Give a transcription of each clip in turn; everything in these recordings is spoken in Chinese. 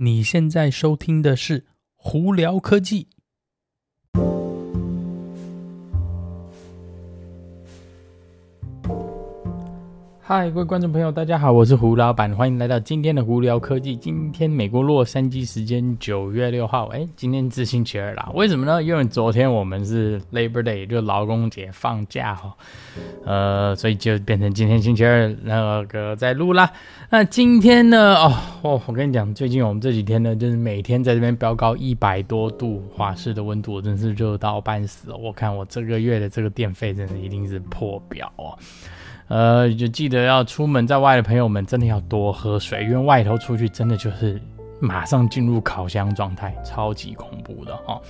你现在收听的是《胡聊科技》。嗨，各位观众朋友，大家好，我是胡老板，欢迎来到今天的胡聊科技。今天美国洛杉矶时间九月六号，哎，今天是星期二啦。为什么呢？因为昨天我们是 Labor Day，就劳工节放假哈，呃，所以就变成今天星期二那个在录啦。那今天呢？哦，哦，我跟你讲，最近我们这几天呢，就是每天在这边飙高一百多度华氏的温度，真是热到半死。我看我这个月的这个电费真的一定是破表哦。呃，就记得要出门在外的朋友们，真的要多喝水，因为外头出去真的就是马上进入烤箱状态，超级恐怖的哦。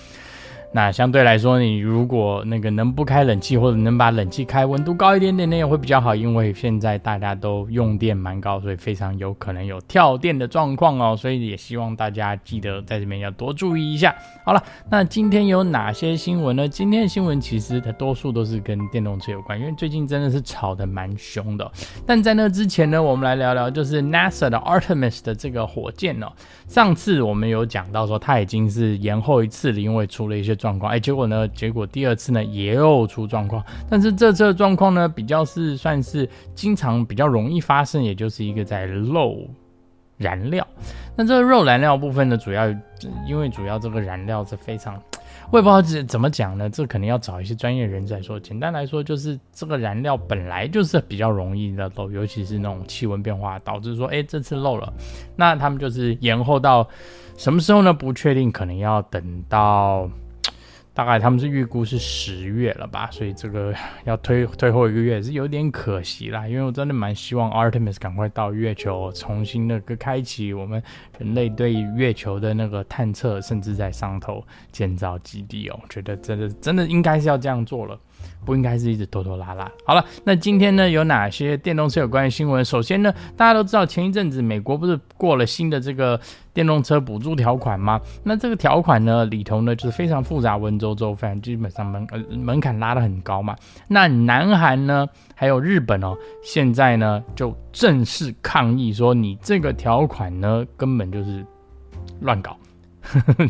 那相对来说，你如果那个能不开冷气，或者能把冷气开温度高一点点，那也会比较好。因为现在大家都用电蛮高，所以非常有可能有跳电的状况哦。所以也希望大家记得在这边要多注意一下。好了，那今天有哪些新闻呢？今天的新闻其实它多数都是跟电动车有关，因为最近真的是吵得蛮凶的。但在那之前呢，我们来聊聊就是 NASA 的 Artemis 的这个火箭哦。上次我们有讲到说它已经是延后一次了，因为出了一些。状况哎，结果呢？结果第二次呢也有出状况，但是这次的状况呢比较是算是经常比较容易发生，也就是一个在漏燃料。那这个漏燃料部分呢，主要因为主要这个燃料是非常，我也不知道怎怎么讲呢，这可能要找一些专业人士来说。简单来说，就是这个燃料本来就是比较容易的漏，尤其是那种气温变化导致说，哎，这次漏了，那他们就是延后到什么时候呢？不确定，可能要等到。大概他们是预估是十月了吧，所以这个 要推推后一个月是有点可惜啦。因为我真的蛮希望 Artemis 赶快到月球，重新那个开启我们人类对月球的那个探测，甚至在上头建造基地哦。我觉得真的真的应该是要这样做了。不应该是一直拖拖拉拉。好了，那今天呢有哪些电动车有关的新闻？首先呢，大家都知道前一阵子美国不是过了新的这个电动车补助条款吗？那这个条款呢里头呢就是非常复杂，文绉绉，反正基本上门呃门槛拉得很高嘛。那南韩呢还有日本哦，现在呢就正式抗议说，你这个条款呢根本就是乱搞。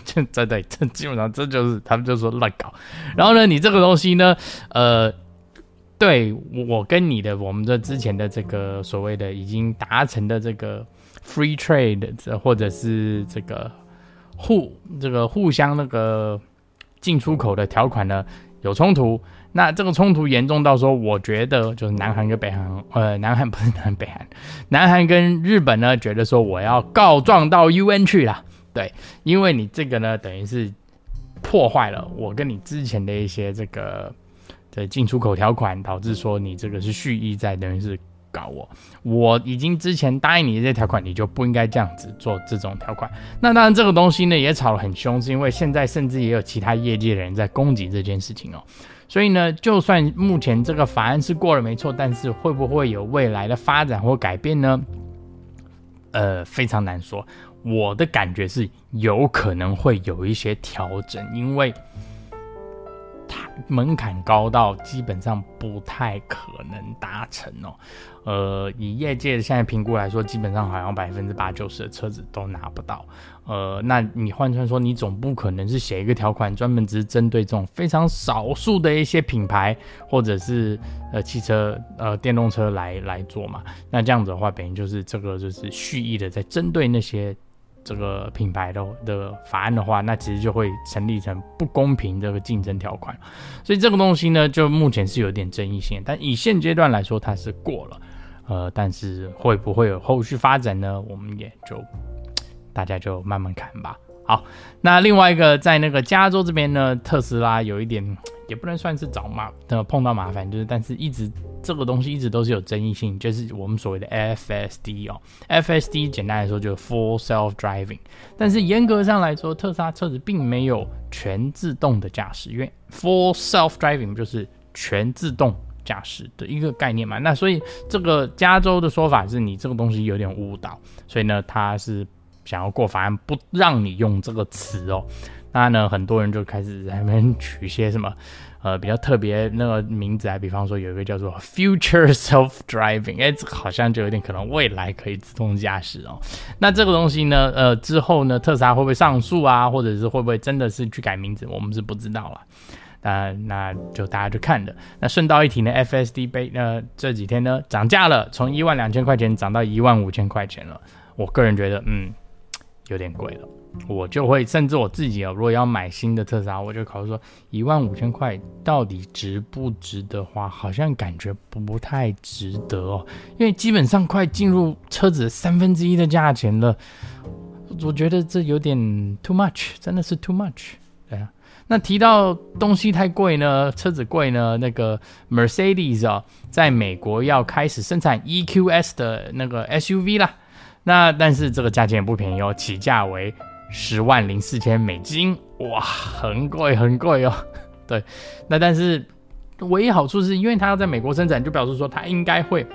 这真对，这基本上这就是他们就说乱搞。然后呢，你这个东西呢，呃，对我跟你的，我们的之前的这个所谓的已经达成的这个 free trade，或者是这个互这个互相那个进出口的条款呢有冲突。那这个冲突严重到说，我觉得就是南韩跟北韩，呃，南韩不是南北韩，南韩跟日本呢，觉得说我要告状到 UN 去了。对，因为你这个呢，等于是破坏了我跟你之前的一些这个的进出口条款，导致说你这个是蓄意在等于是搞我。我已经之前答应你的这条款，你就不应该这样子做这种条款。那当然，这个东西呢也吵得很凶，是因为现在甚至也有其他业界的人在攻击这件事情哦。所以呢，就算目前这个法案是过了没错，但是会不会有未来的发展或改变呢？呃，非常难说。我的感觉是有可能会有一些调整，因为它门槛高到基本上不太可能达成哦。呃，以业界的现在评估来说，基本上好像百分之八九十的车子都拿不到。呃，那你换算说，你总不可能是写一个条款，专门只是针对这种非常少数的一些品牌或者是呃汽车呃电动车来来做嘛？那这样子的话，等于就是这个就是蓄意的在针对那些。这个品牌的的法案的话，那其实就会成立成不公平这个竞争条款，所以这个东西呢，就目前是有点争议性。但以现阶段来说，它是过了，呃，但是会不会有后续发展呢？我们也就大家就慢慢看吧。好，那另外一个在那个加州这边呢，特斯拉有一点 也不能算是找麻呃碰到麻烦，就是但是一直这个东西一直都是有争议性，就是我们所谓的 FSD 哦，FSD 简单来说就是 Full Self Driving，但是严格上来说，特斯拉车子并没有全自动的驾驶，因为 Full Self Driving 就是全自动驾驶的一个概念嘛，那所以这个加州的说法是你这个东西有点误导，所以呢，它是。想要过法案不让你用这个词哦，那呢，很多人就开始在那边取一些什么。呃，比较特别那个名字啊，比方说有一个叫做 Future Self Driving，哎，这好像就有点可能未来可以自动驾驶哦。那这个东西呢，呃，之后呢，特斯拉会不会上诉啊，或者是会不会真的是去改名字，我们是不知道了。那那就大家就看的。那顺道一提呢，FSD 被呃这几天呢涨价了，从一万两千块钱涨到一万五千块钱了。我个人觉得，嗯，有点贵了。我就会，甚至我自己啊，如果要买新的特斯拉，我就考虑说，一万五千块到底值不值得花？好像感觉不太值得哦，因为基本上快进入车子三分之一的价钱了，我觉得这有点 too much，真的是 too much。对啊，那提到东西太贵呢，车子贵呢，那个 Mercedes 啊，在美国要开始生产 EQS 的那个 SUV 啦，那但是这个价钱也不便宜哦，起价为。十万零四千美金，哇，很贵很贵哦。对，那但是唯一好处是因为它要在美国生产，就表示说它应该会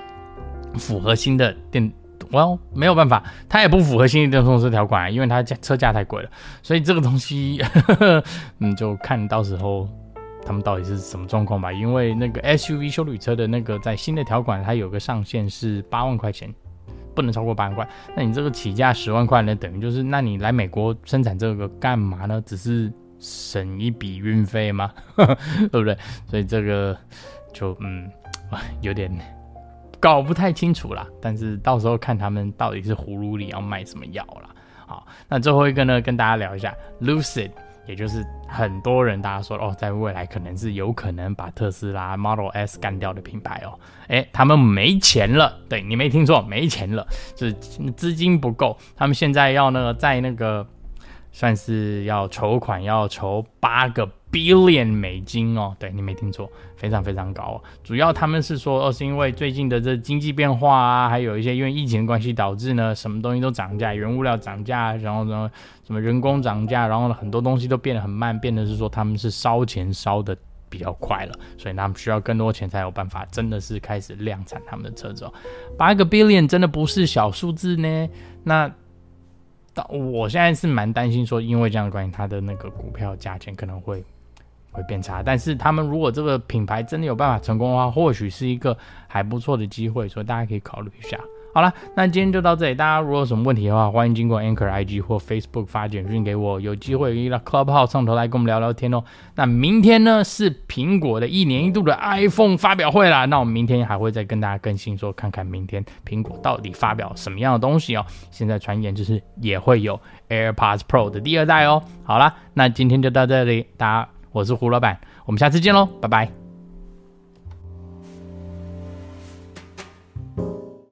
符合新的电，哇，没有办法，它也不符合新的电动车条款，因为它价车价太贵了。所以这个东西，呵 呵嗯，就看到时候他们到底是什么状况吧。因为那个 SUV 休旅车的那个在新的条款，它有个上限是八万块钱。不能超过八万块，那你这个起价十万块呢？等于就是，那你来美国生产这个干嘛呢？只是省一笔运费吗？对不对？所以这个就嗯，有点搞不太清楚啦。但是到时候看他们到底是葫芦里要卖什么药啦。好，那最后一个呢，跟大家聊一下 Lucid。也就是很多人大家说哦，在未来可能是有可能把特斯拉 Model S 干掉的品牌哦，诶，他们没钱了，对，你没听错，没钱了，就是资金不够，他们现在要那个在那个算是要筹款，要筹八个。Billion 美金哦，对，你没听错，非常非常高。主要他们是说，哦，是因为最近的这经济变化啊，还有一些因为疫情关系导致呢，什么东西都涨价，原物料涨价，然后呢，什么人工涨价，然后，很多东西都变得很慢，变得是说他们是烧钱烧得比较快了，所以他们需要更多钱才有办法，真的是开始量产他们的车子哦。八个 billion 真的不是小数字呢。那到我现在是蛮担心说，因为这样的关系，它的那个股票价钱可能会。会变差，但是他们如果这个品牌真的有办法成功的话，或许是一个还不错的机会，所以大家可以考虑一下。好了，那今天就到这里。大家如果有什么问题的话，欢迎经过 Anchor IG 或 Facebook 发简讯给我，有机会到 Clubhouse 上头来跟我们聊聊天哦。那明天呢是苹果的一年一度的 iPhone 发表会啦，那我们明天还会再跟大家更新，说看看明天苹果到底发表什么样的东西哦。现在传言就是也会有 AirPods Pro 的第二代哦。好了，那今天就到这里，大家。我是胡老板，我们下次见喽，拜拜。